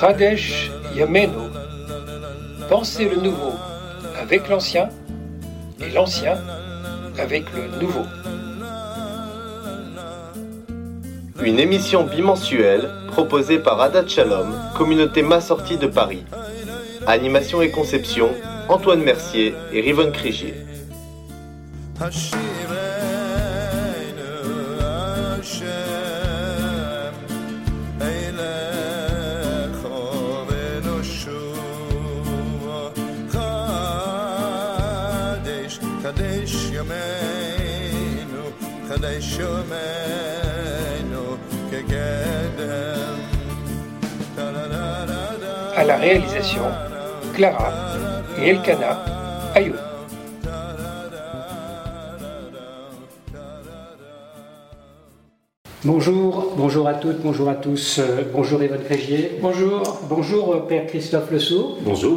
Radesh Yameno, pensez le nouveau avec l'ancien et l'ancien avec le nouveau. Une émission bimensuelle proposée par Adat Shalom, communauté sortie de Paris. Animation et conception, Antoine Mercier et Rivonne Crigier. À la réalisation, Clara et Elkana Ayoun. Bonjour, bonjour à toutes, bonjour à tous. Euh, bonjour Yvonne Crégier. Bonjour. Bonjour euh, Père Christophe Lesourd. Bonjour.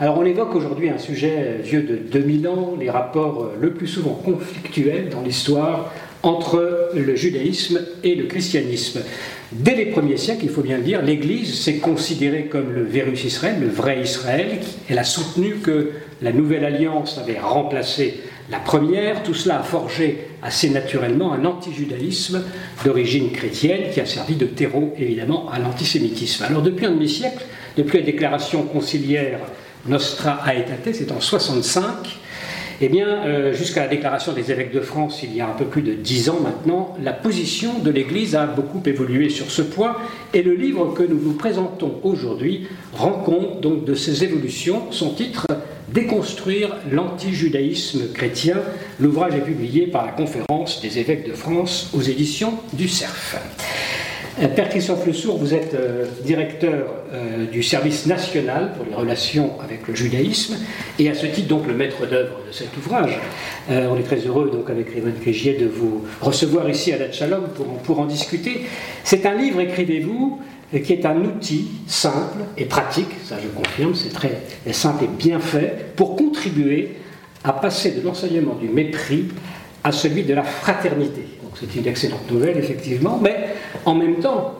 Alors on évoque aujourd'hui un sujet vieux de 2000 ans, les rapports euh, le plus souvent conflictuels dans l'histoire entre le judaïsme et le christianisme. Dès les premiers siècles, il faut bien le dire, l'Église s'est considérée comme le Vérus Israël, le vrai Israël. Elle a soutenu que la nouvelle alliance avait remplacé la première. Tout cela a forgé assez naturellement un anti-judaïsme d'origine chrétienne qui a servi de terreau évidemment à l'antisémitisme. Alors depuis un demi-siècle, depuis la déclaration conciliaire Nostra Aetate, c'est en 65, eh bien, euh, jusqu'à la déclaration des évêques de France, il y a un peu plus de dix ans maintenant, la position de l'Église a beaucoup évolué sur ce point, et le livre que nous vous présentons aujourd'hui rend compte donc de ces évolutions. Son titre Déconstruire l'antijudaïsme chrétien. L'ouvrage est publié par la Conférence des évêques de France aux éditions du CERF. Euh, Père Christophe Le vous êtes euh, directeur euh, du service national pour les relations avec le judaïsme et à ce titre donc le maître d'œuvre de cet ouvrage. on est très heureux donc avec Raymond Crégier de vous recevoir ici à la Shalom pour, pour en discuter. C'est un livre, écrivez-vous, qui est un outil simple et pratique, ça je confirme, c'est très simple et bien fait, pour contribuer à passer de l'enseignement du mépris à celui de la fraternité. C'est une excellente nouvelle, effectivement, mais en même temps,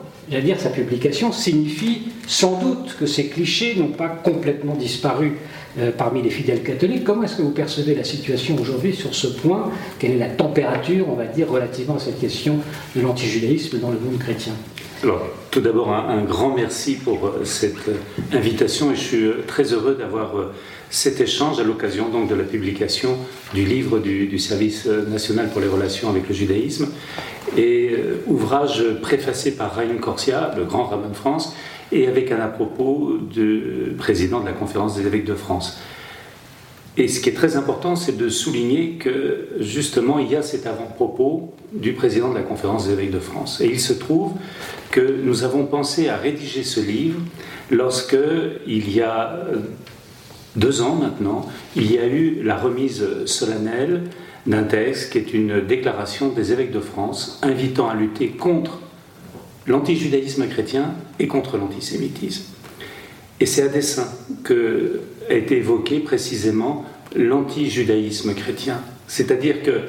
sa publication signifie sans doute que ces clichés n'ont pas complètement disparu euh, parmi les fidèles catholiques. Comment est-ce que vous percevez la situation aujourd'hui sur ce point? Quelle est la température, on va dire, relativement à cette question de l'antijudaïsme dans le monde chrétien? Alors, tout d'abord, un, grand merci pour euh, cette euh, invitation et je suis très heureux d'avoir cet échange à l'occasion donc de la publication du livre du, Service national pour les relations avec le judaïsme et euh, ouvrage préfacé par Raïm Corsia, le grand rabbin de France, et avec un à propos du président de la conférence des évêques de France. Et ce qui est très important, c'est de souligner que justement, il y a cet avant-propos du président de la conférence des évêques de France. Et il se trouve que nous avons pensé à rédiger ce livre lorsque, il y a deux ans maintenant, il y a eu la remise solennelle d'un texte qui est une déclaration des évêques de France invitant à lutter contre l'antijudaïsme chrétien et contre l'antisémitisme. Et c'est à dessein que été évoqué précisément l'antijudaïsme chrétien. C'est-à-dire que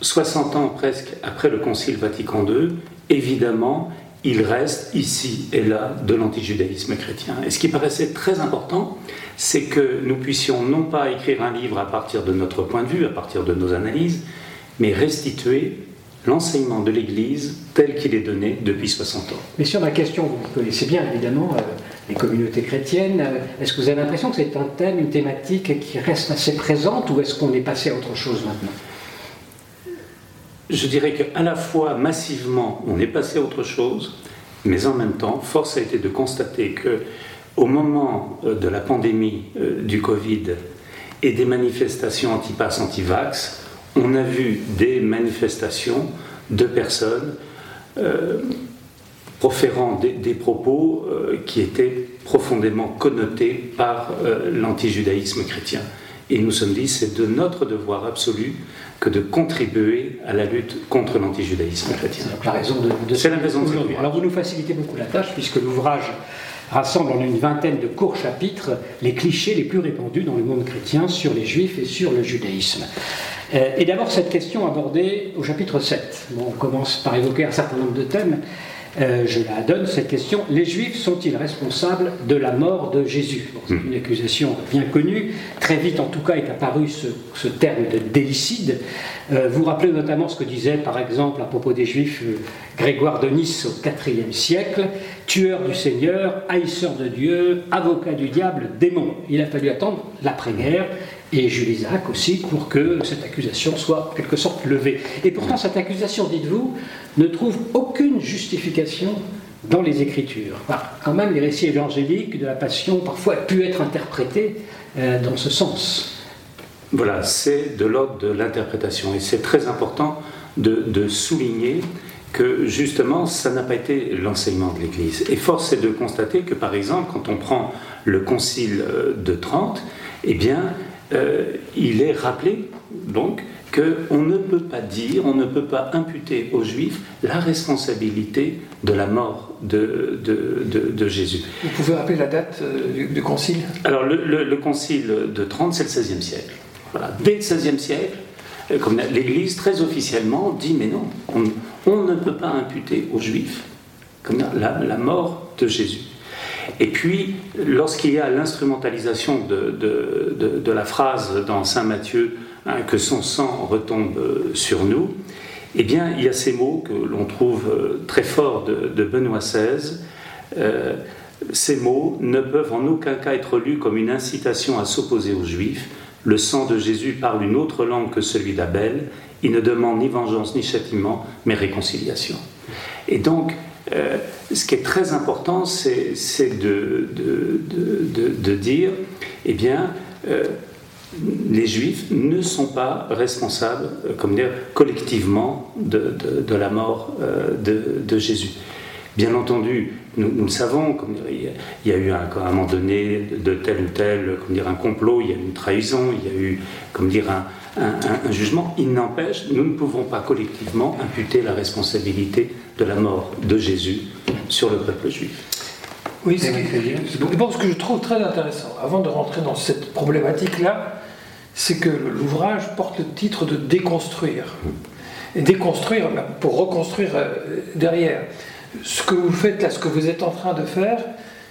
60 ans presque après le Concile Vatican II, évidemment, il reste ici et là de l'antijudaïsme chrétien. Et ce qui paraissait très important, c'est que nous puissions non pas écrire un livre à partir de notre point de vue, à partir de nos analyses, mais restituer l'enseignement de l'Église tel qu'il est donné depuis 60 ans. Mais sur ma question, vous connaissez bien évidemment euh, les communautés chrétiennes. Euh, est-ce que vous avez l'impression que c'est un thème, une thématique qui reste assez présente ou est-ce qu'on est passé à autre chose maintenant? Je dirais qu'à la fois massivement on est passé à autre chose, mais en même temps, force a été de constater que au moment euh, de la pandémie euh, du Covid et des manifestations anti-pass, anti-vax, on a vu des manifestations de personnes proférant des, propos qui étaient profondément connotés par l'antijudaïsme chrétien. Et nous sommes dit, c'est de notre devoir absolu que de contribuer à la lutte contre l'antijudaïsme chrétien. C'est la raison de, C'est la raison de Alors vous nous facilitez beaucoup la tâche puisque l'ouvrage rassemble en une vingtaine de courts chapitres les clichés les plus répandus dans le monde chrétien sur les juifs et sur le judaïsme. Euh, et d'abord cette question abordée au chapitre 7. on commence par évoquer un certain nombre de thèmes. Euh, je la donne, cette question. Les Juifs sont-ils responsables de la mort de Jésus C'est une accusation bien connue. Très vite, en tout cas, est apparu ce, terme de délicide. Euh, vous rappelez notamment ce que disait, par exemple, à propos des Juifs, euh, Grégoire de Nice au IVe siècle tueur du Seigneur, haïsseur de Dieu, avocat du diable, démon. Il a fallu attendre l'après-guerre et Jules Isaac aussi pour que cette accusation soit en quelque sorte levée. Et pourtant, cette accusation, dites-vous, ne trouve aucune justification dans les Écritures. quand même, les récits évangéliques de la Passion parfois pu être interprétés euh, dans ce sens. Voilà, c'est de l'ordre de l'interprétation. Et c'est très important de, souligner que justement, ça n'a pas été l'enseignement de l'Église. Et force est de constater que, par exemple, quand on prend le Concile euh, de Trente, eh bien, euh, il est rappelé donc qu'on ne peut pas dire, on ne peut pas imputer aux Juifs la responsabilité de la mort de, de, Jésus. Vous pouvez rappeler la date euh, du, concile? Alors le, concile de Trente, c'est le XVIe siècle. Voilà. Dès le XVIe siècle, euh, l'Église très officiellement dit mais non, on, ne peut pas imputer aux Juifs comme la, la mort de Jésus. Et puis, lorsqu'il y a l'instrumentalisation de, la phrase dans Saint Matthieu, hein, que son sang retombe sur nous, eh bien, il y a ces mots que l'on trouve euh, très forts de, Benoît XVI. Euh, ces mots ne peuvent en aucun cas être lus comme une incitation à s'opposer aux Juifs. Le sang de Jésus parle une autre langue que celui d'Abel. Il ne demande ni vengeance ni châtiment, mais réconciliation. Et donc, euh, ce qui est très important, c'est de, dire, eh bien, euh, les Juifs ne sont pas responsables, euh, comme dire, collectivement de, la mort de, Jésus. Bien entendu, nous, le savons, comme il y a eu un, à un moment donné de tel ou tel, comme dire, un complot, il y a eu une trahison, il y a eu, comme dire, un, un, jugement. Il n'empêche, nous ne pouvons pas collectivement imputer la responsabilité de la mort de Jésus sur le peuple juif. Oui, c'est ce que je trouve très intéressant, avant de rentrer dans cette problématique-là, c'est que l'ouvrage porte le titre de déconstruire. Et déconstruire pour reconstruire euh, derrière. Ce que vous faites là, ce que vous êtes en train de faire,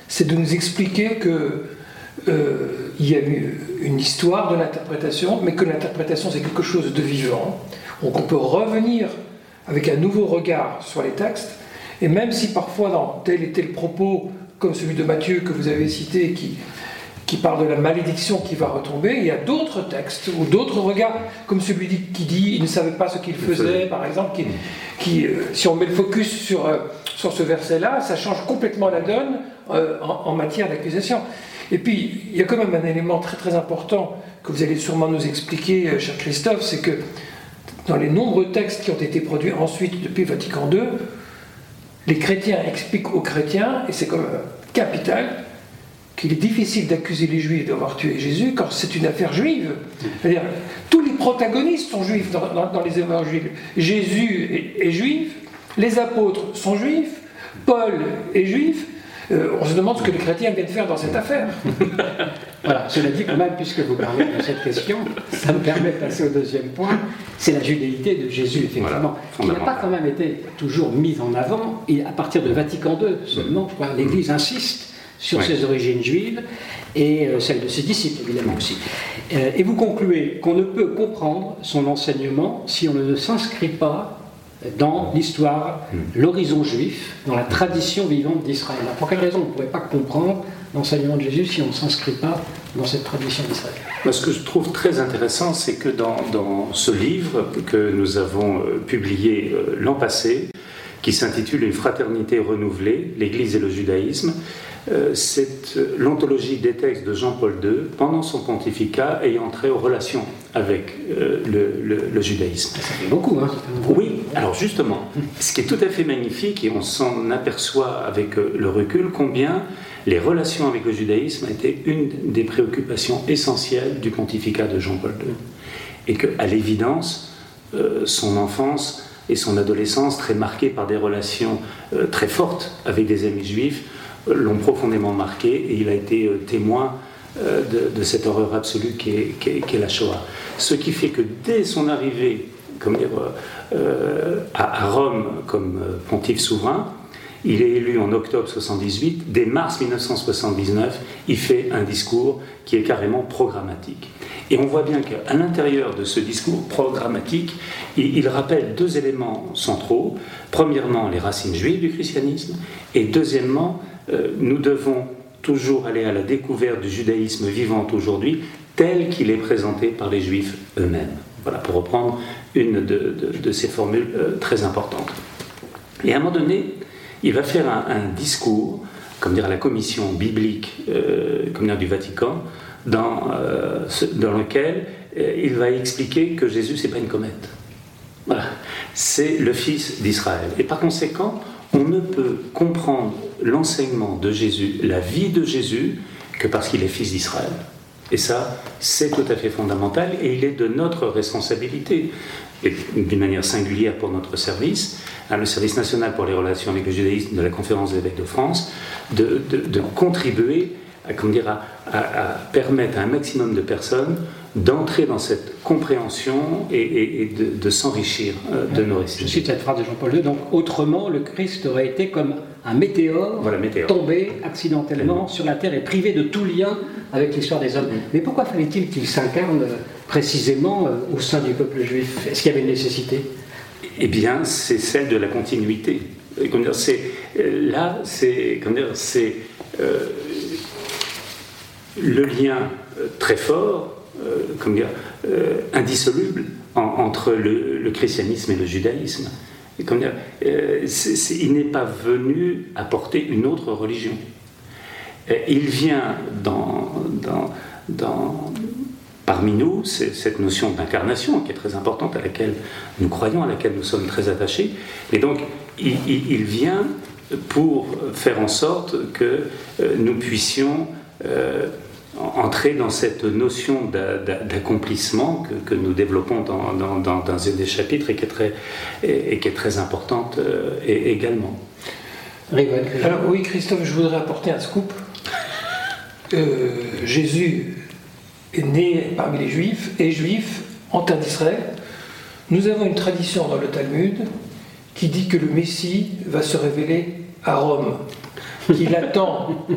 c'est de nous expliquer que euh, il y a eu une histoire de l'interprétation, mais que l'interprétation c'est quelque chose de vivant. Donc on peut revenir avec un nouveau regard sur les textes, et même si parfois dans tel et tel propos, comme celui de Matthieu que vous avez cité, qui, qui parle de la malédiction qui va retomber, il y a d'autres textes ou d'autres regards, comme celui qui dit il ne savait pas ce qu'il faisait, par exemple, qui, qui euh, si on met le focus sur, euh, sur ce verset-là, ça change complètement la donne en, matière d'accusation. Et puis, il y a quand même un élément très très important que vous allez sûrement nous expliquer, euh, cher Christophe, c'est que dans les nombreux textes qui ont été produits ensuite depuis Vatican II, les chrétiens expliquent aux chrétiens, et c'est comme capital, qu'il est difficile d'accuser les juifs d'avoir tué Jésus quand c'est une affaire juive. C'est-à-dire, tous les protagonistes sont juifs dans, les évangiles. Jésus est juif, les apôtres sont juifs, Paul est juif, euh, on se demande ce que les chrétiens viennent faire dans cette affaire. voilà, cela dit quand même, puisque vous parlez de cette question, ça me permet de passer au deuxième point, c'est la judéité de Jésus, effectivement, qui n'a pas quand même été toujours mise en avant, et à partir de Vatican II seulement, l'Église insiste sur ses origines juives et euh, celles de ses disciples, évidemment aussi. Euh, et vous concluez qu'on ne peut comprendre son enseignement si on ne s'inscrit pas dans l'histoire, l'horizon juif, dans la tradition vivante d'Israël. Pour quelle raison on ne pourrait pas comprendre l'enseignement de Jésus si on ne s'inscrit pas dans cette tradition d'Israël? Ce que je trouve très intéressant, c'est que dans, dans, ce livre que nous avons euh, publié l'an passé, qui s'intitule Une fraternité renouvelée, l'Église et le judaïsme, c'est euh, l'anthologie des textes de Jean-Paul II pendant son pontificat ayant trait aux relations avec euh, le, judaïsme. Ça fait beaucoup, hein Oui, alors justement, ce qui est tout à fait magnifique, et on s'en aperçoit avec le recul, combien les relations avec le judaïsme été une des préoccupations essentielles du pontificat de Jean-Paul II. Et qu'à l'évidence, son enfance et son adolescence, très marquées par des relations très fortes avec des amis juifs, l'ont profondément marqué et il a été témoin de, cette horreur absolue qu'est est, la Shoah. Ce qui fait que dès son arrivée comme dire, à, Rome comme pontife souverain, il est élu en octobre 78. Dès mars 1979, il fait un discours qui est carrément programmatique. Et on voit bien qu'à l'intérieur de ce discours programmatique, il, rappelle deux éléments centraux. Premièrement, les racines juives du christianisme. Et deuxièmement, euh, nous devons toujours aller à la découverte du judaïsme vivant aujourd'hui tel qu'il est présenté par les juifs eux-mêmes. Voilà, pour reprendre une de, ces formules euh, très importantes. Et à un moment donné, il va faire un, discours, comme dire la commission biblique euh, comme dire, du Vatican, dans, euh, dans lequel euh, il va expliquer que Jésus, c'est pas une comète. Voilà. C'est le Fils d'Israël. Et par conséquent, on ne peut comprendre l'enseignement de Jésus, la vie de Jésus, que parce qu'il est Fils d'Israël. Et ça, c'est tout à fait fondamental et il est de notre responsabilité, d'une manière singulière pour notre service, hein, le service national pour les relations avec le judaïsme de la Conférence des évêques de France, de, contribuer à, à, permettre à un maximum de personnes d'entrer dans cette compréhension et, de, s'enrichir euh, de nos récits. Je cite cette phrase de Jean-Paul II, donc autrement, le Christ aurait été comme un météore, tombé accidentellement sur la Terre et privé de tout lien avec l'histoire des hommes. Mais pourquoi fallait-il qu'il s'incarne précisément euh, au sein du peuple juif? Est-ce qu'il y avait une nécessité? Eh bien, c'est celle de la continuité. Euh, c'est, euh, là, c'est, c'est le lien très fort, dire, indissoluble entre le, christianisme et le judaïsme. Dire, il n'est pas venu apporter une autre religion. Il vient parmi nous cette notion d'incarnation qui est très importante, à laquelle nous croyons, à laquelle nous sommes très attachés. Et donc, il, vient pour faire en sorte que euh, nous puissions euh, entrer dans cette notion d'accomplissement que, nous développons dans, dans, un des chapitres et qui est très, et, qui est très importante euh, également. Alors oui, Christophe, je voudrais apporter un scoop. Jésus est né parmi les Juifs et Juif en terre d'Israël. Nous avons une tradition dans le Talmud qui dit que le Messie va se révéler à Rome, qu'il attend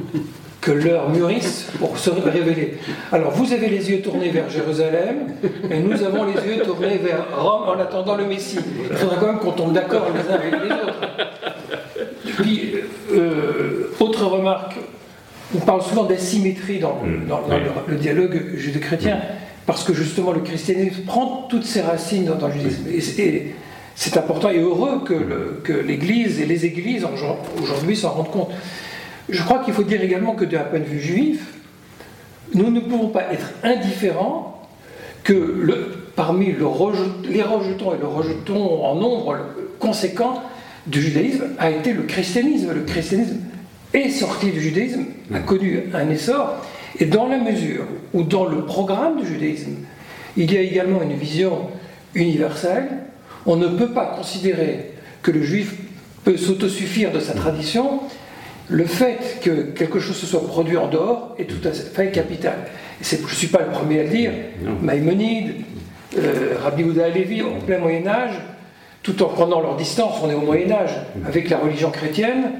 que l'heure mûrisse pour se révéler. Alors vous avez les yeux tournés vers Jérusalem et nous avons les yeux tournés vers Rome en attendant le Messie. Il faudra quand même qu'on tombe d'accord les uns avec les autres. Puis, euh, autre remarque, on parle souvent d'asymétrie dans, mm. le, dialogue judéo-chrétien, parce que justement le christianisme prend toutes ses racines dans, le judaïsme. Et, c'est important et heureux que l'Église et les Églises aujourd'hui s'en rendent compte. Je crois qu'il faut dire également que d'un point de vue juif, nous ne pouvons pas être indifférents que le, parmi les rejetons et le rejetons en nombre conséquent du judaïsme a été le christianisme. Le christianisme est sorti du judaïsme, a connu un essor, et dans la mesure où dans le programme du judaïsme, il y a également une vision universelle, on ne peut pas considérer que le juif peut s'autosuffire de sa tradition. Le fait que quelque chose se soit produit en dehors est tout à fait capital. je ne suis pas le premier à le dire. Maïmonide, euh, Rabbi Houda Alevi, en plein Moyen Âge, tout en prenant leur distance, on est au Moyen Âge, avec la religion chrétienne,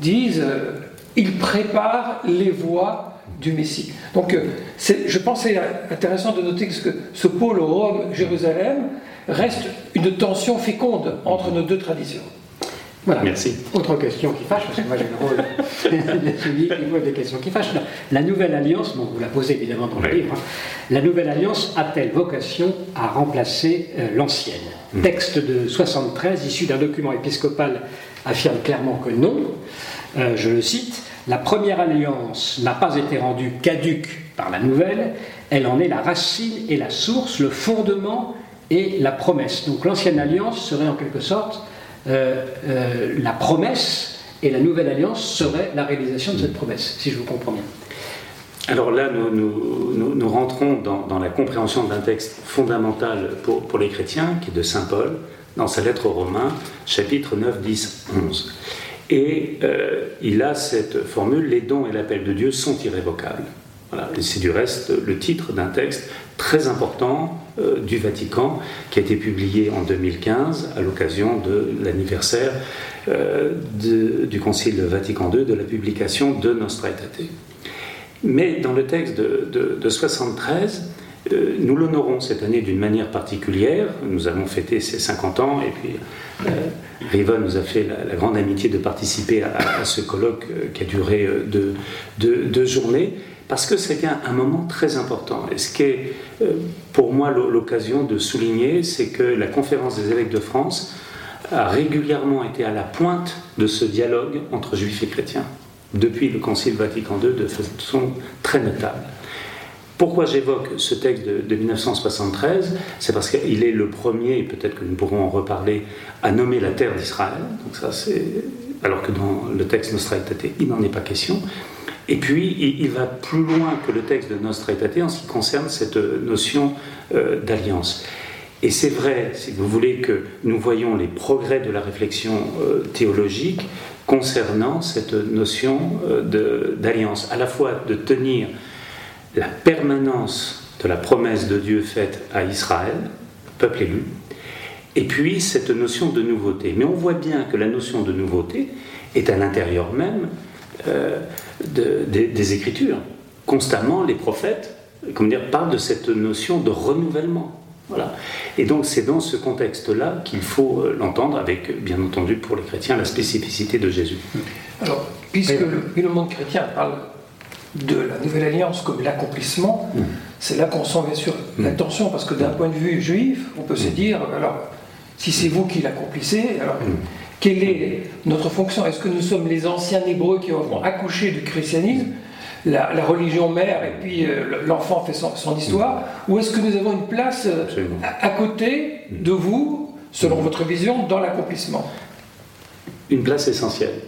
disent euh, il prépare les voies du Messie. Donc euh, je pense que c'est intéressant de noter que ce pôle Rome-Jérusalem reste une tension féconde entre nos deux traditions. Voilà. Merci. Autre question qui fâche, parce que moi j'ai le rôle de celui qui pose des questions qui fâchent. La Nouvelle Alliance, bon, vous la posez évidemment dans le livre, hein. la Nouvelle Alliance a-t-elle vocation à remplacer euh, l'ancienne? Hmm. Texte de 73, issu d'un document épiscopal, affirme clairement que non. Euh, je le cite, la première alliance n'a pas été rendue caduque par la nouvelle, elle en est la racine et la source, le fondement et la promesse. Donc l'ancienne alliance serait en quelque sorte euh, euh, la promesse et la nouvelle alliance serait la réalisation de cette promesse, si je vous comprends bien. Alors là, nous, rentrons dans, la compréhension d'un texte fondamental pour, pour les chrétiens, qui est de Saint Paul, dans sa lettre aux Romains, chapitre 9, 10, 11. Et il a cette formule, les dons et l'appel de Dieu sont irrévocables. Voilà. C'est du reste le titre d'un texte très important du Vatican qui a été publié en 2015 à l'occasion de l'anniversaire du Concile Vatican II de la publication de Nostra Aetate. Mais dans le texte de, de, de 73, euh, nous l'honorons cette année d'une manière particulière. Nous allons fêter ses 50 ans et puis euh, Riva nous a fait la, grande amitié de participer à, ce colloque euh, qui a duré deux, journées parce que c'était un, un, moment très important. Et ce qui est pour moi l'occasion de souligner, c'est que la conférence des évêques de France a régulièrement été à la pointe de ce dialogue entre juifs et chrétiens depuis le Concile Vatican II de façon très notable. Pourquoi j'évoque ce texte de, 1973 C'est parce qu'il est le premier, et peut-être que nous pourrons en reparler, à nommer la terre d'Israël. Donc ça, c'est alors que dans le texte Nostra Aetate, il n'en est pas question. Et puis, il, va plus loin que le texte de Nostra Aetate en ce qui concerne cette notion euh, d'alliance. Et c'est vrai, si vous voulez, que nous voyons les progrès de la réflexion euh, théologique concernant cette notion euh, d'alliance, à la fois de tenir la permanence de la promesse de Dieu faite à Israël, peuple élu, et puis cette notion de nouveauté. Mais on voit bien que la notion de nouveauté est à l'intérieur même euh, des Écritures. Constamment, les prophètes comment dire, parlent de cette notion de renouvellement. Voilà. Et donc c'est dans ce contexte-là qu'il faut euh, l'entendre avec, bien entendu, pour les chrétiens, la spécificité de Jésus. Alors, puisque le, monde chrétien parle de la nouvelle alliance comme l'accomplissement, mm. c'est là qu'on sent bien sûr mm. l'attention, parce que d'un point de vue juif, on peut se mm. dire, alors, si c'est vous qui l'accomplissez, alors quelle est notre fonction? Est-ce que nous sommes les anciens hébreux qui ont accouché du christianisme la, religion mère et puis euh, l'enfant fait son, histoire Ou est-ce que nous avons une place euh, à, côté de vous, selon votre vision, dans l'accomplissement? Une place essentielle.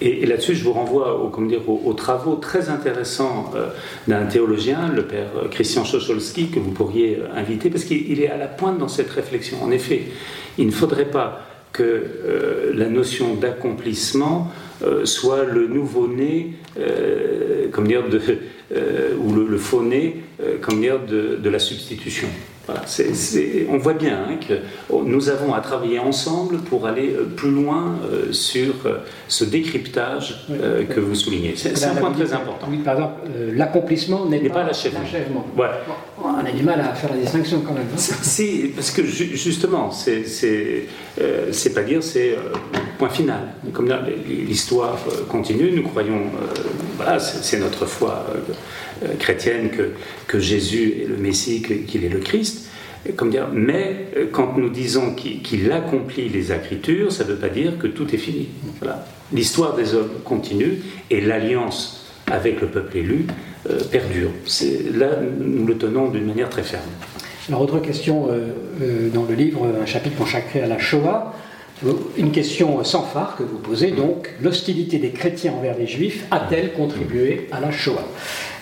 Et, là-dessus, je vous renvoie aux, dire, aux, travaux très intéressants euh, d'un théologien, le père Christian Chocholski, que vous pourriez inviter, parce qu'il est à la pointe dans cette réflexion. En effet, il ne faudrait pas que la notion d'accomplissement euh, soit le nouveau-né, euh, comme dire, de, euh, ou le, le faux-né, comme dire, de, de la substitution. On voit bien hein, que nous avons à travailler ensemble pour aller euh, plus loin euh, sur euh, ce décryptage que vous soulignez. C'est un point très important. Oui, par exemple, l'accomplissement n'est pas, l'achèvement. On a du mal à faire la distinction quand même. C'est parce que justement, c'est pas dire c'est point final. Comme l'histoire continue, nous croyons, voilà, c'est notre foi chrétienne que, que Jésus est le Messie, qu'il est le Christ. Comme dire, mais euh, quand nous disons qu'il accomplit les Écritures, ça ne veut pas dire que tout est fini. L'histoire des hommes continue et l'alliance avec le peuple élu euh, perdure. Là, nous le tenons d'une manière très ferme. Alors, autre question euh, dans le livre, un chapitre consacré à la Shoah. Une question sans phare que vous posez, donc, l'hostilité des chrétiens envers les juifs a-t-elle contribué à la Shoah?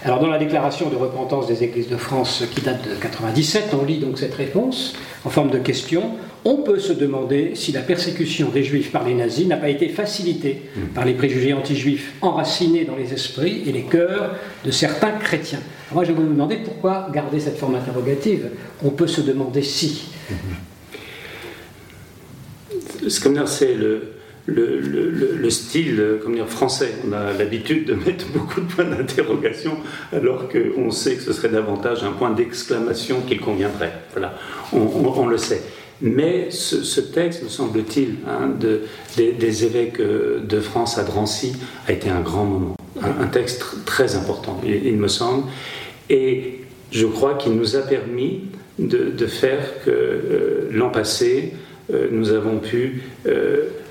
Alors, dans la déclaration de repentance des églises de France qui date de 97, on lit donc cette réponse en forme de question. On peut se demander si la persécution des juifs par les nazis n'a pas été facilitée par les préjugés anti-juifs enracinés dans les esprits et les cœurs de certains chrétiens. moi, je vais vous demander pourquoi garder cette forme interrogative. On peut se demander si c'est le, le, le, style comme dire, français. On a l'habitude de mettre beaucoup de points d'interrogation alors qu'on sait que ce serait davantage un point d'exclamation qu'il conviendrait. Voilà, on, le sait. Mais ce, texte, me semble-t-il, hein, de, des, évêques euh, de France à Drancy a été un grand moment, un, texte très important, il, me semble. Et je crois qu'il nous a permis de, faire que euh, l'an passé, euh, nous avons pu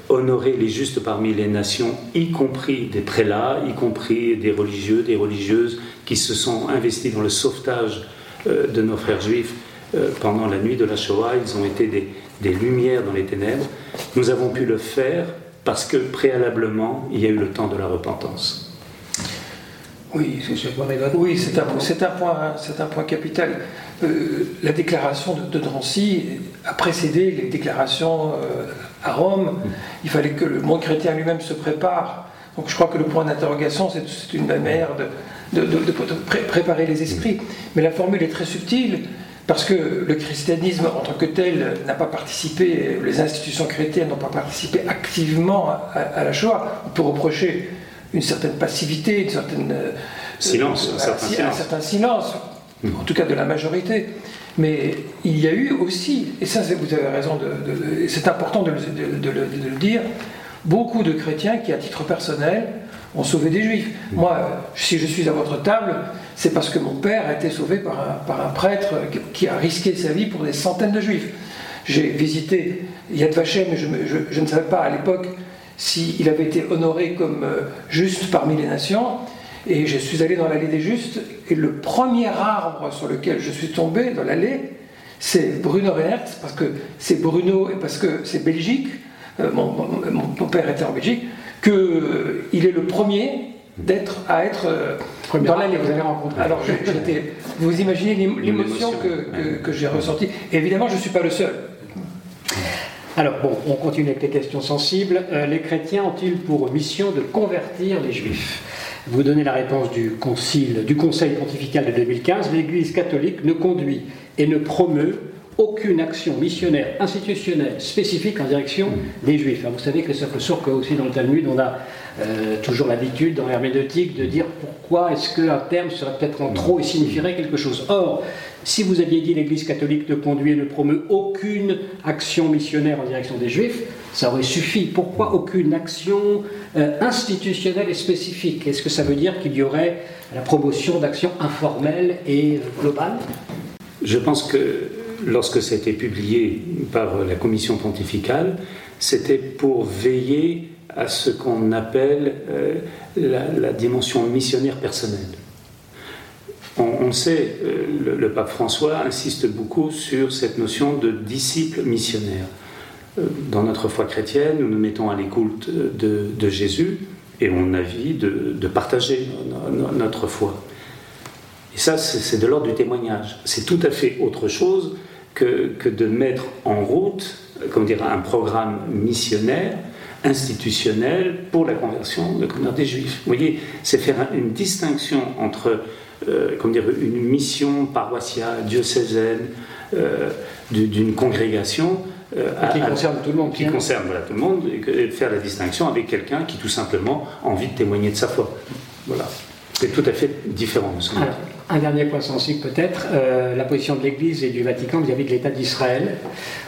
honorer les justes parmi les nations, y compris des prélats, y compris des religieux, des religieuses qui se sont investis dans le sauvetage de nos frères juifs pendant la nuit de la Shoah. Ils ont été des, lumières dans les ténèbres. Nous avons pu le faire parce que préalablement, il y a eu le temps de la repentance. Oui, oui c'est un, point, capital. Euh, la déclaration de, Drancy a précédé les déclarations euh, à Rome. Il fallait que le monde chrétien lui-même se prépare. Donc je crois que le point d'interrogation, c'est une manière de, de, préparer les esprits. Mais la formule est très subtile. Parce que le christianisme en tant que tel n'a pas participé, les institutions chrétiennes n'ont pas participé activement à, la Shoah. On peut reprocher une certaine passivité, une certaine, euh, silence, un, certain silence. un certain silence, en tout cas de la majorité. Mais il y a eu aussi, et ça vous avez raison, de, c'est important de, le dire, beaucoup de chrétiens qui, à titre personnel, ont sauvé des juifs. Moi, si je suis à votre table, c'est parce que mon père a été sauvé par un, par un, prêtre qui a risqué sa vie pour des centaines de juifs. J'ai visité Yad Vashem, mais je, je, ne savais pas à l'époque s'il avait été honoré comme euh, juste parmi les nations. Et je suis allé dans l'allée des justes, et le premier arbre sur lequel je suis tombé dans l'allée, c'est Bruno Rehertz, parce que c'est Bruno et parce que c'est Belgique, euh, mon, mon, père était en Belgique, qu'il euh, est le premier d'être à être euh, dans l'allée. Vous avez rencontré. Alors, vous imaginez l'émotion que, que, j'ai ressentie. évidemment, je ne suis pas le seul. Alors, bon, on continue avec les questions sensibles. les chrétiens ont-ils pour mission de convertir les juifs? Vous donnez la réponse du, concile, du Conseil pontifical de 2015. L'Église catholique ne conduit et ne promeut aucune action missionnaire institutionnelle spécifique en direction des Juifs. vous savez que ça sûr que aussi dans le Talmud, on a euh, toujours l'habitude dans l'herméneutique de dire pourquoi est-ce qu'un terme serait peut-être en trop et signifierait quelque chose. Or, si vous aviez dit l'Église catholique ne conduit et ne promeut aucune action missionnaire en direction des Juifs, ça aurait suffi. Pourquoi aucune action euh, institutionnelle et spécifique? Est-ce que ça veut dire qu'il y aurait la promotion d'actions informelles et euh, globales? Je pense que lorsque été publié par la commission pontificale, c'était pour veiller à ce qu'on appelle euh, la, dimension missionnaire personnelle. On, sait, euh, le, pape François insiste beaucoup sur cette notion de disciple missionnaire. Euh, dans notre foi chrétienne, nous nous mettons à l'écoute de, Jésus et on a envie de partager notre foi. Et ça, c'est de l'ordre du témoignage. C'est tout à fait autre chose que, que de mettre en route comment dire, un programme missionnaire, institutionnel pour la conversion de des juifs. Vous voyez, c'est faire une distinction entre euh, comment dire, une mission paroissiale, diocésaine, euh, d'une congrégation. Euh, qui concerne tout le monde. Qui concerne tout le monde, et, faire la distinction avec quelqu'un qui tout simplement a envie de témoigner de sa foi. Voilà. C'est tout à fait différent, un dernier point sensible peut-être, euh, la position de l'Église et du Vatican vis-à-vis de l'État d'Israël.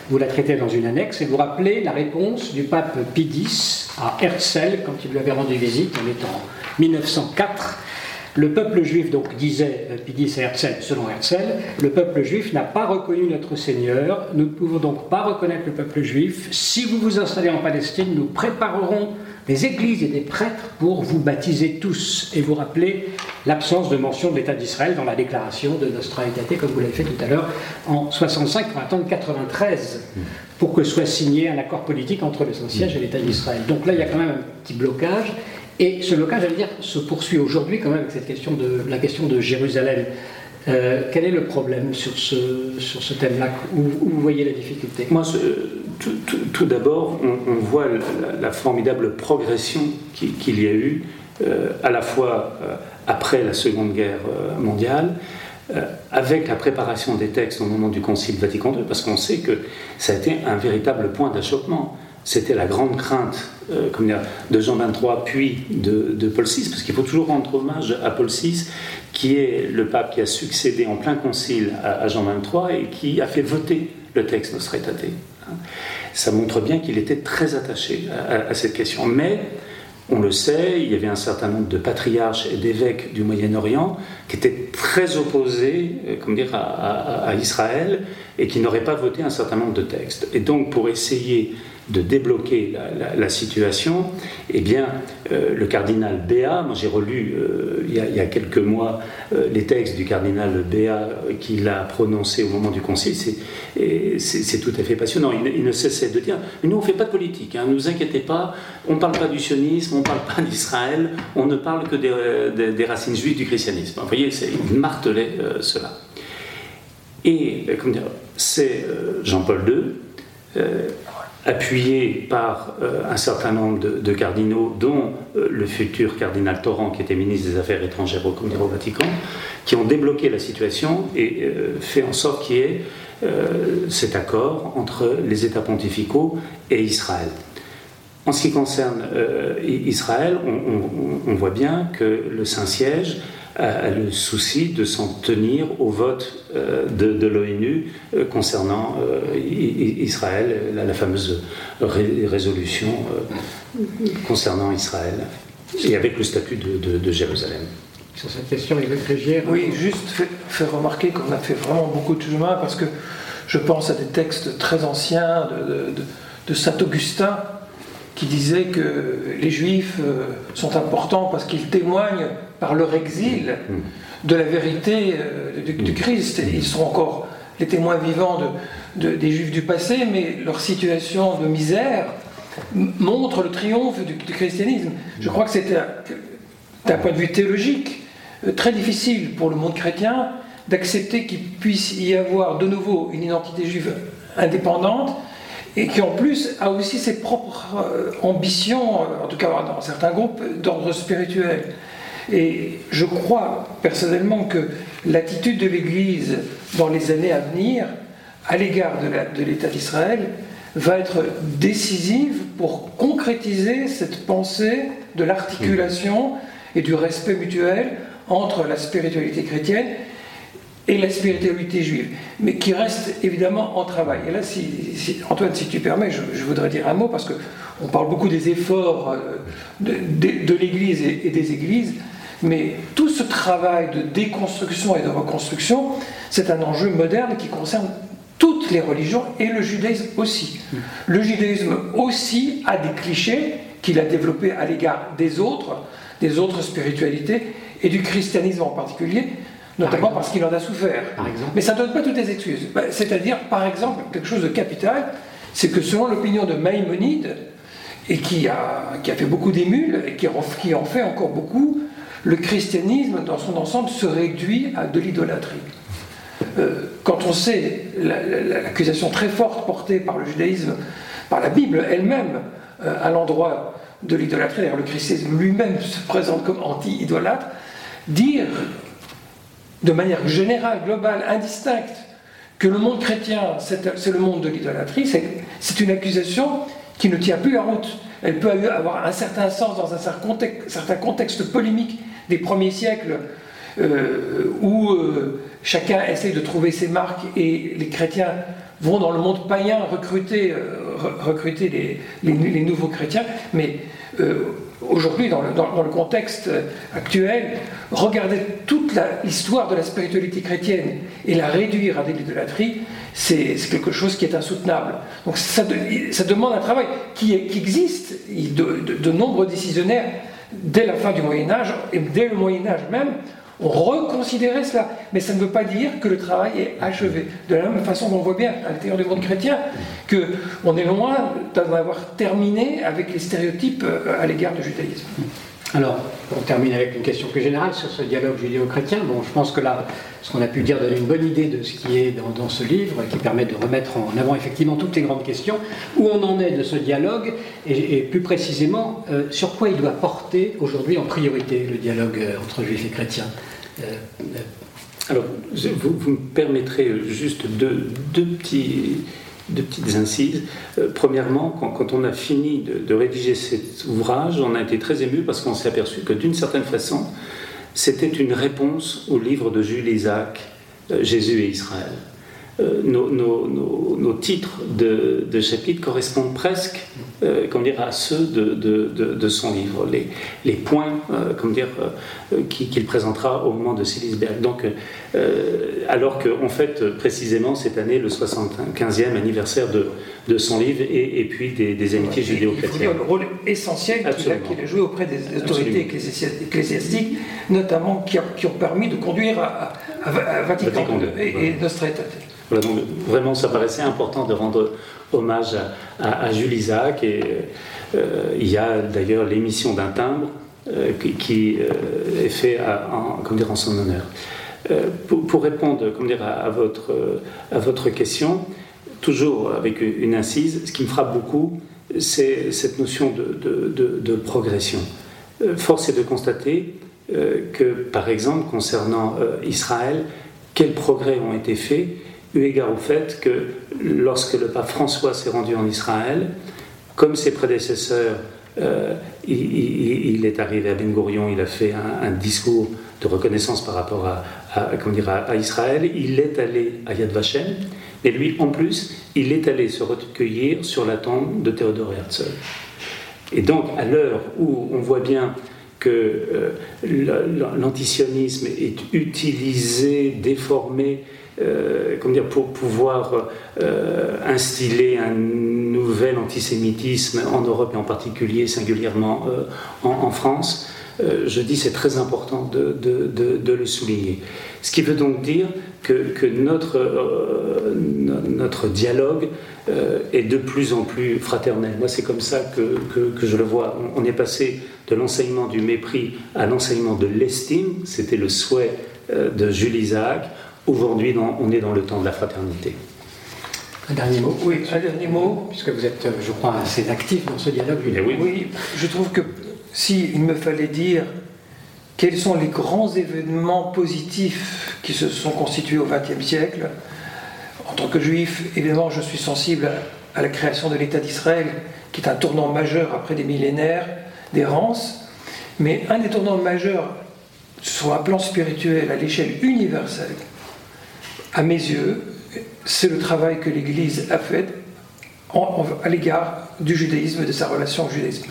Vous la traitez dans une annexe et vous rappelez la réponse du pape Pie X à Herzl quand il lui avait rendu visite, on est en 1904. Le peuple juif, donc disait Pie X à Herzl, selon Herzl, le peuple juif n'a pas reconnu notre Seigneur, nous ne pouvons donc pas reconnaître le peuple juif. Si vous vous installez en Palestine, nous préparerons des églises et des prêtres pour vous baptiser tous et vous rappeler l'absence de mention de l'État d'Israël dans la déclaration de Nostra Aetate, comme vous l'avez fait tout à l'heure, en 65 pour attendre 93 pour que soit signé un accord politique entre le Saint-Siège et l'État d'Israël. Donc là, il y a quand même un petit blocage. Et ce blocage, j'allais dire, se poursuit aujourd'hui quand même avec la question de Jérusalem. Euh, quel est le problème sur ce, sur ce thème-là où, vous voyez la difficulté? Moi, tout, d'abord, on, voit la, formidable progression qu'il y a eu, euh, à la fois euh, après la Seconde Guerre mondiale, avec la préparation des textes au moment du Concile Vatican II, parce qu'on sait que ça a été un véritable point d'achoppement. C'était la grande crainte de Jean XXIII puis de, de Paul VI, parce qu'il faut toujours rendre hommage à Paul VI qui est le pape qui a succédé en plein concile à, Jean XXIII et qui a fait voter le texte Nostra Aetate. Ça montre bien qu'il était très attaché à, cette question. Mais, on le sait, il y avait un certain nombre de patriarches et d'évêques du Moyen-Orient qui étaient très opposés euh, dire, à, Israël et qui n'auraient pas voté un certain nombre de textes. Et donc, pour essayer de débloquer la, situation, eh bien, euh, le cardinal Béat, moi j'ai relu euh, il, y a, quelques mois euh, les textes du cardinal Béat qu'il a prononcés au moment du concile, c'est tout à fait passionnant. Il, ne cessait de dire nous, on ne fait pas de politique, hein, ne vous inquiétez pas, on ne parle pas du sionisme, on ne parle pas d'Israël, on ne parle que des, des, racines juives du christianisme. Vous voyez, il martelait cela. Et, comment dire, c'est Jean-Paul II appuyé par euh, un certain nombre de, cardinaux, dont euh, le futur cardinal Torrent, qui était ministre des Affaires étrangères au, Vatican, qui ont débloqué la situation et euh, fait en sorte qu'il y ait cet accord entre les États pontificaux et Israël. En ce qui concerne Israël, on, voit bien que le Saint-Siège a le souci de s'en tenir au vote euh, de, l'ONU euh, concernant euh, Israël, la, fameuse résolution concernant Israël, et avec le statut de, Jérusalem. Sur cette question, il veut Oui, juste faire remarquer qu'on a fait vraiment beaucoup de chemin parce que je pense à des textes très anciens de, de Saint Augustin qui disait que les Juifs sont importants parce qu'ils témoignent par leur exil de la vérité euh, du, Christ. Ils sont encore les témoins vivants de, des Juifs du passé, mais leur situation de misère montre le triomphe du, christianisme. Je crois que c'était, d'un point de vue théologique, euh, très difficile pour le monde chrétien d'accepter qu'il puisse y avoir de nouveau une identité juive indépendante et qui en plus a aussi ses propres euh, ambitions, en tout cas dans certains groupes, d'ordre spirituel. Et je crois personnellement que l'attitude de l'Église dans les années à venir, à l'égard de l'État d'Israël, va être décisive pour concrétiser cette pensée de l'articulation et du respect mutuel entre la spiritualité chrétienne et la spiritualité juive, mais qui reste évidemment en travail. Et là, si, Antoine, si tu permets, je, voudrais dire un mot, parce qu'on parle beaucoup des efforts euh, de, l'Église et, des Églises. Mais tout ce travail de déconstruction et de reconstruction, c'est un enjeu moderne qui concerne toutes les religions et le judaïsme aussi. Le judaïsme aussi a des clichés qu'il a développés à l'égard des autres, des autres spiritualités et du christianisme en particulier, notamment parce qu'il en a souffert. Mais ça ne donne pas toutes les excuses. Bah, c'est-à-dire, par exemple, quelque chose de capital, c'est que selon l'opinion de Maïmonide, et qui a, qui a fait beaucoup d'émules, et qui en fait encore beaucoup, le christianisme dans son ensemble se réduit à de l'idolâtrie. Euh, quand on sait l'accusation très forte portée par le judaïsme, par la Bible elle-même, euh, à l'endroit de l'idolâtrie, d'ailleurs le christianisme lui-même se présente comme anti-idolâtre, dire de manière générale, globale, indistincte, que le monde chrétien, c'est le monde de l'idolâtrie, c'est une accusation qui ne tient plus la route. Elle peut avoir un certain sens dans un certain contexte polémique des premiers siècles euh, où euh, chacun essaie de trouver ses marques et les chrétiens vont dans le monde païen recruter, euh, recruter les, nouveaux chrétiens, mais aujourd'hui, dans, le, contexte actuel, regarder toute l'histoire de la spiritualité chrétienne et la réduire à des idolâtries, c'est quelque chose qui est insoutenable. Donc ça, demande un travail qui, existe. De, de nombreux décisionnaires dès la fin du Moyen Âge, et dès le Moyen Âge même, on reconsidérait cela. Mais ça ne veut pas dire que le travail est achevé. De la même façon qu'on voit bien à l'intérieur du monde chrétien qu'on est loin d'en avoir terminé avec les stéréotypes euh, à l'égard du judaïsme. Alors, on termine avec une question plus générale sur ce dialogue judéo-chrétien. Bon, je pense que là, ce qu'on a pu dire donne une bonne idée de ce qui est dans, ce livre, qui permet de remettre en avant effectivement toutes les grandes questions, où on en est de ce dialogue, et, plus précisément, euh, sur quoi il doit porter aujourd'hui en priorité le dialogue euh, entre juifs et chrétiens. Euh, alors, vous, me permettrez juste deux petits deux petites incises. Euh, premièrement, quand, on a fini de, rédiger cet ouvrage, on a été très ému parce qu'on s'est aperçu que d'une certaine façon, c'était une réponse au livre de Jules Isaac, euh, Jésus et Israël. euh, nos, titres de, de chapitres correspondent presque euh, dire, à ceux de, de, son livre, les, les points euh, dire, qu'il présentera au moment de Silisberg. Donc, alors qu'en fait précisément cette année le 75e anniversaire de, son livre et, puis des, amitiés judéo-chrétiennes. Il faut dire le rôle essentiel qu'il a, joué auprès des autorités ecclésiastiques, notamment qui, ont permis de conduire à, Vatican, II et, et Nostra donc vraiment, ça paraissait important de rendre hommage à, Jules Isaac. Et euh, il y a d'ailleurs l'émission d'un timbre euh, qui, euh, est fait en, son honneur. Pour, répondre comment dire, à, votre, à votre question, toujours avec une incise, ce qui me frappe beaucoup, c'est cette notion de, de progression. Force est de constater que, par exemple, concernant Israël, quels progrès ont été faits eu égard au fait que lorsque le pape François s'est rendu en Israël, comme ses prédécesseurs, euh, il, est arrivé à Ben Gurion, il a fait un, discours de reconnaissance par rapport à, à, Israël, il est allé à Yad Vashem, mais lui, en plus, il est allé se recueillir sur la tombe de Théodore Herzl. Et donc, à l'heure où on voit bien que euh, l'antisionisme est utilisé, déformé, euh, dire, pour pouvoir euh, instiller un nouvel antisémitisme en Europe et en particulier singulièrement euh, en, France, je dis c'est très important de, le souligner. Ce qui veut donc dire que, notre, notre dialogue est de plus en plus fraternel. Moi, c'est comme ça que, que, que, je le vois. On, est passé de l'enseignement du mépris à l'enseignement de l'estime. C'était le souhait de Jules Isaac. Aujourd'hui, on est dans le temps de la fraternité. Un dernier mot Oui, un dernier mot. Puisque vous êtes, je crois, assez actif dans ce dialogue. Eh oui. oui, je trouve que s'il me fallait dire quels sont les grands événements positifs qui se sont constitués au XXe siècle, en tant que juif, évidemment, je suis sensible à la création de l'État d'Israël, qui est un tournant majeur après des millénaires d'errance. Mais un des tournants majeurs sur un plan spirituel à l'échelle universelle, à mes yeux, c'est le travail que l'Église a fait à l'égard du judaïsme et de sa relation au judaïsme.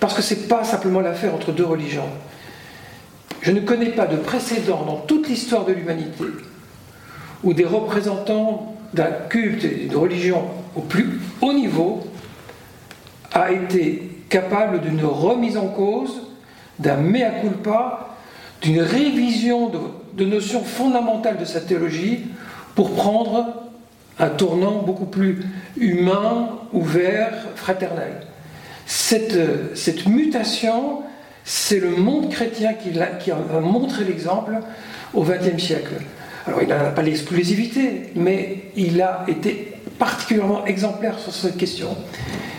Parce que ce n'est pas simplement l'affaire entre deux religions. Je ne connais pas de précédent dans toute l'histoire de l'humanité où des représentants d'un culte et d'une religion au plus haut niveau a été capable d'une remise en cause, d'un mea culpa, d'une révision de notions fondamentales de sa théologie pour prendre un tournant beaucoup plus humain, ouvert, fraternel. Cette, cette mutation, c'est le monde chrétien qui a, qui montré l'exemple au XXe siècle. Alors il n'a pas l'exclusivité, mais il a été particulièrement exemplaire sur cette question.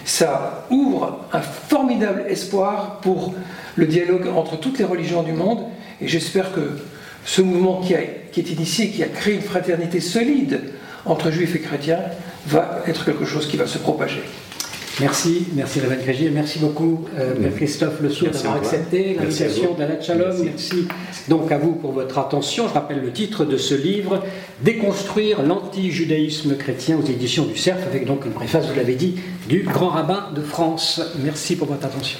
Ça ouvre un formidable espoir pour le dialogue entre toutes les religions du monde, et j'espère que ce mouvement qui, est initié, qui a créé une fraternité solide entre juifs et chrétiens, va être quelque chose qui va se propager. Merci, merci Révèle Grégier, merci beaucoup euh, Christophe Le Sourd d'avoir accepté l'invitation d'Anna Shalom. Merci. donc à vous pour votre attention. Je rappelle le titre de ce livre, Déconstruire l'anti-judaïsme chrétien aux éditions du CERF, avec donc une préface, vous l'avez dit, du grand rabbin de France. Merci pour votre attention.